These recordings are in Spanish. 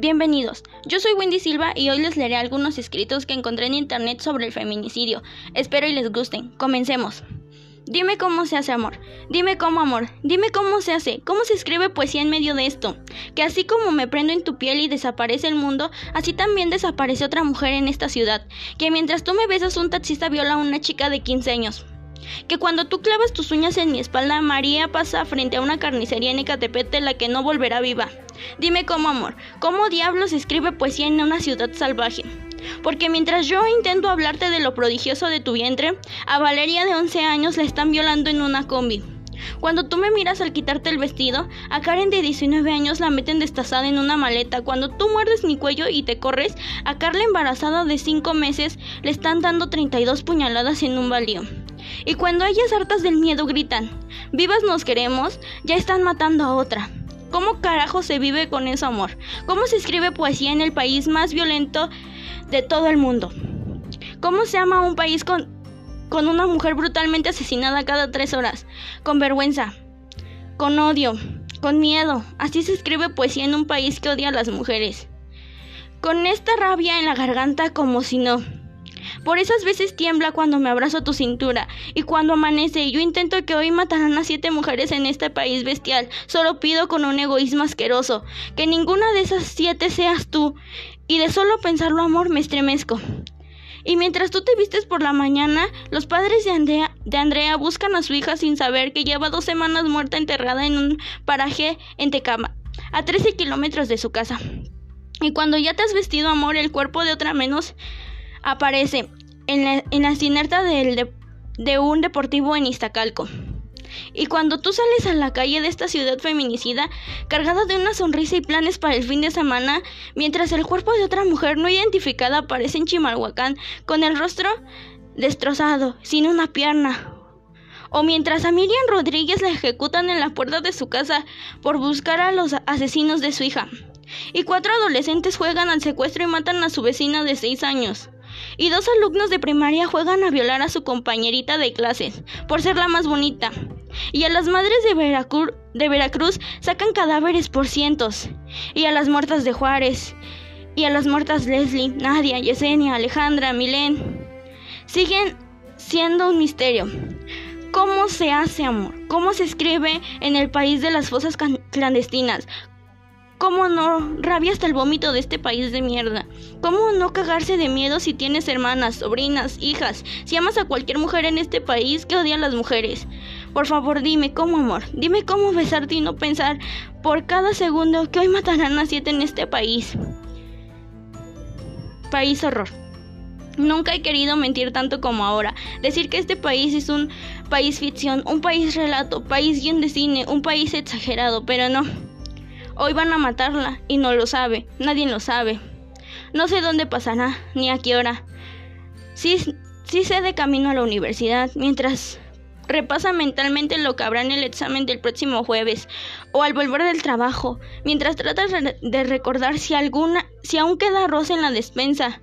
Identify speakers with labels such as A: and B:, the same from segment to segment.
A: Bienvenidos, yo soy Wendy Silva y hoy les leeré algunos escritos que encontré en internet sobre el feminicidio. Espero y les gusten. Comencemos. Dime cómo se hace amor. Dime cómo amor. Dime cómo se hace. ¿Cómo se escribe poesía en medio de esto? Que así como me prendo en tu piel y desaparece el mundo, así también desaparece otra mujer en esta ciudad. Que mientras tú me besas un taxista viola a una chica de 15 años. Que cuando tú clavas tus uñas en mi espalda, María pasa frente a una carnicería en Ecatepec de la que no volverá viva. Dime cómo, amor, cómo diablos escribe poesía en una ciudad salvaje. Porque mientras yo intento hablarte de lo prodigioso de tu vientre, a Valeria de 11 años la están violando en una combi. Cuando tú me miras al quitarte el vestido, a Karen de 19 años la meten destazada en una maleta. Cuando tú muerdes mi cuello y te corres, a Carla embarazada de 5 meses le están dando 32 puñaladas en un baldío. Y cuando ellas hartas del miedo gritan, vivas nos queremos, ya están matando a otra. ¿Cómo carajo se vive con ese amor? ¿Cómo se escribe poesía en el país más violento de todo el mundo? ¿Cómo se ama un país con, con una mujer brutalmente asesinada cada tres horas? Con vergüenza, con odio, con miedo. Así se escribe poesía en un país que odia a las mujeres. Con esta rabia en la garganta como si no. Por esas veces tiembla cuando me abrazo tu cintura y cuando amanece yo intento que hoy matarán a siete mujeres en este país bestial. Solo pido con un egoísmo asqueroso que ninguna de esas siete seas tú y de solo pensarlo amor me estremezco. Y mientras tú te vistes por la mañana, los padres de Andrea, de Andrea buscan a su hija sin saber que lleva dos semanas muerta enterrada en un paraje en Tecama, a 13 kilómetros de su casa. Y cuando ya te has vestido amor, el cuerpo de otra menos aparece en la, en la sinerta del de, un deportivo en Iztacalco. Y cuando tú sales a la calle de esta ciudad feminicida, cargada de una sonrisa y planes para el fin de semana, mientras el cuerpo de otra mujer no identificada aparece en Chimalhuacán con el rostro destrozado, sin una pierna. O mientras a Miriam Rodríguez la ejecutan en la puerta de su casa por buscar a los asesinos de su hija. Y cuatro adolescentes juegan al secuestro y matan a su vecina de seis años y dos alumnos de primaria juegan a violar a su compañerita de clases por ser la más bonita. Y a las madres de, Veracruz sacan cadáveres por cientos. Y a las muertas de Juárez. Y a las muertas Leslie, Nadia, Yesenia, Alejandra, Milén. Siguen siendo un misterio. ¿Cómo se hace amor? ¿Cómo se escribe en el país de las fosas clandestinas? ¿Cómo no? Rabia hasta el vómito de este país de mierda. ¿Cómo no cagarse de miedo si tienes hermanas, sobrinas, hijas? Si amas a cualquier mujer en este país que odia a las mujeres. Por favor, dime cómo, amor. Dime cómo besarte y no pensar por cada segundo que hoy matarán a siete en este país. País horror. Nunca he querido mentir tanto como ahora. Decir que este país es un país ficción, un país relato, país guion de cine, un país exagerado, pero no. Hoy van a matarla y no lo sabe, nadie lo sabe. No sé dónde pasará, ni a qué hora. Sí, sí sé de camino a la universidad, mientras repasa mentalmente lo que habrá en el examen del próximo jueves, o al volver del trabajo, mientras trata de recordar si alguna, si aún queda arroz en la despensa,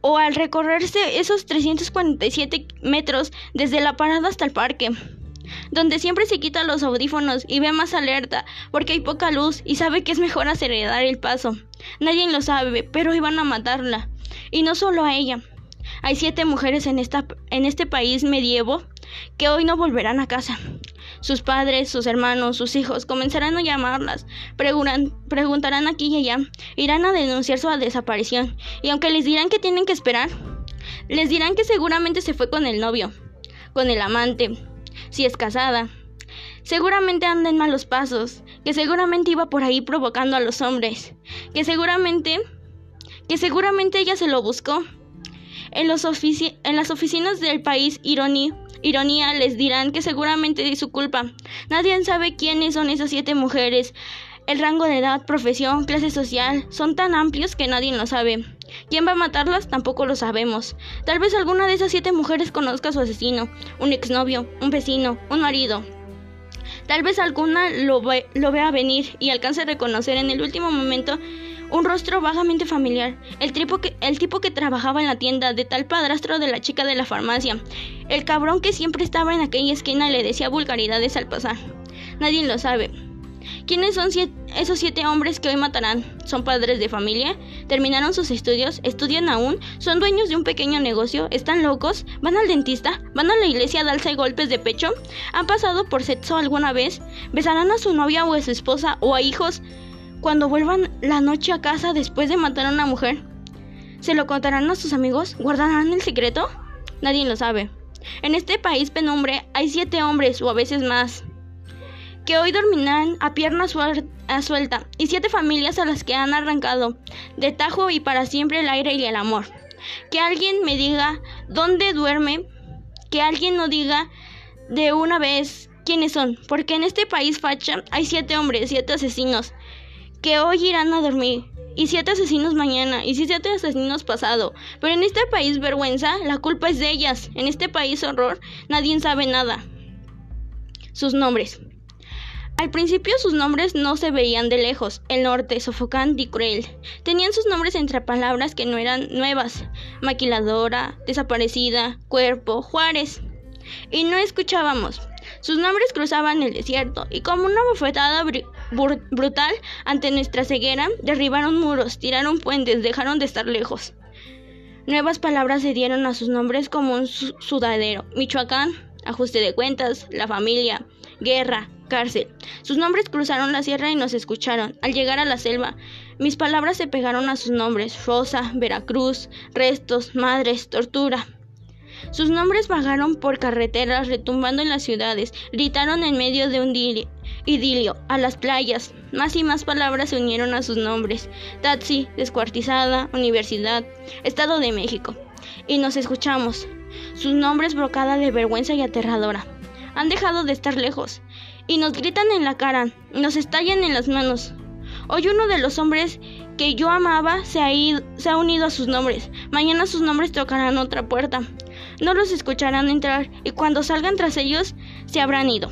A: o al recorrerse esos 347 metros desde la parada hasta el parque donde siempre se quita los audífonos y ve más alerta, porque hay poca luz y sabe que es mejor acelerar el paso. Nadie lo sabe, pero iban a matarla. Y no solo a ella. Hay siete mujeres en, esta, en este país medievo que hoy no volverán a casa. Sus padres, sus hermanos, sus hijos comenzarán a llamarlas, preguntarán aquí y allá, irán a denunciar su desaparición, y aunque les dirán que tienen que esperar, les dirán que seguramente se fue con el novio, con el amante, si es casada. Seguramente anda en malos pasos, que seguramente iba por ahí provocando a los hombres, que seguramente, que seguramente ella se lo buscó. En, los en las oficinas del país ironía les dirán que seguramente es su culpa. Nadie sabe quiénes son esas siete mujeres. El rango de edad, profesión, clase social son tan amplios que nadie lo sabe. ¿Quién va a matarlas? Tampoco lo sabemos. Tal vez alguna de esas siete mujeres conozca a su asesino, un exnovio, un vecino, un marido. Tal vez alguna lo, vea venir y alcance a reconocer en el último momento un rostro vagamente familiar, el tipo, que, el tipo que trabajaba en la tienda, de tal padrastro de la chica de la farmacia, el cabrón que siempre estaba en aquella esquina y le decía vulgaridades al pasar. Nadie lo sabe. ¿Quiénes son esos siete hombres que hoy matarán? ¿Son padres de familia? ¿Terminaron sus estudios? ¿Estudian aún? ¿Son dueños de un pequeño negocio? ¿Están locos? ¿Van al dentista? ¿Van a la iglesia a darse golpes de pecho? ¿Han pasado por sexo alguna vez? ¿Besarán a su novia o a su esposa o a hijos cuando vuelvan la noche a casa después de matar a una mujer? ¿Se lo contarán a sus amigos? ¿Guardarán el secreto? Nadie lo sabe. En este país penumbre hay siete hombres o a veces más que hoy dormirán a pierna suelta y siete familias a las que han arrancado de tajo y para siempre el aire y el amor. Que alguien me diga dónde duerme, que alguien no diga de una vez quiénes son, porque en este país facha hay siete hombres, siete asesinos, que hoy irán a dormir, y siete asesinos mañana, y siete asesinos pasado. Pero en este país vergüenza, la culpa es de ellas. En este país horror, nadie sabe nada. Sus nombres. Al principio sus nombres no se veían de lejos, el norte, sofocante y cruel. Tenían sus nombres entre palabras que no eran nuevas, maquiladora, desaparecida, cuerpo, Juárez. Y no escuchábamos. Sus nombres cruzaban el desierto y como una bofetada brutal ante nuestra ceguera, derribaron muros, tiraron puentes, dejaron de estar lejos. Nuevas palabras se dieron a sus nombres como un sudadero. Michoacán, ajuste de cuentas, la familia, guerra, cárcel. Sus nombres cruzaron la sierra y nos escucharon. Al llegar a la selva, mis palabras se pegaron a sus nombres. Rosa, Veracruz, restos, madres, tortura. Sus nombres vagaron por carreteras, retumbando en las ciudades, gritaron en medio de un idilio, a las playas. Más y más palabras se unieron a sus nombres. Taxi, descuartizada, universidad, Estado de México. Y nos escuchamos. Sus nombres brocada de vergüenza y aterradora. Han dejado de estar lejos y nos gritan en la cara, nos estallan en las manos. Hoy uno de los hombres que yo amaba se ha, se ha unido a sus nombres. Mañana sus nombres tocarán otra puerta. No los escucharán entrar y cuando salgan tras ellos se habrán ido.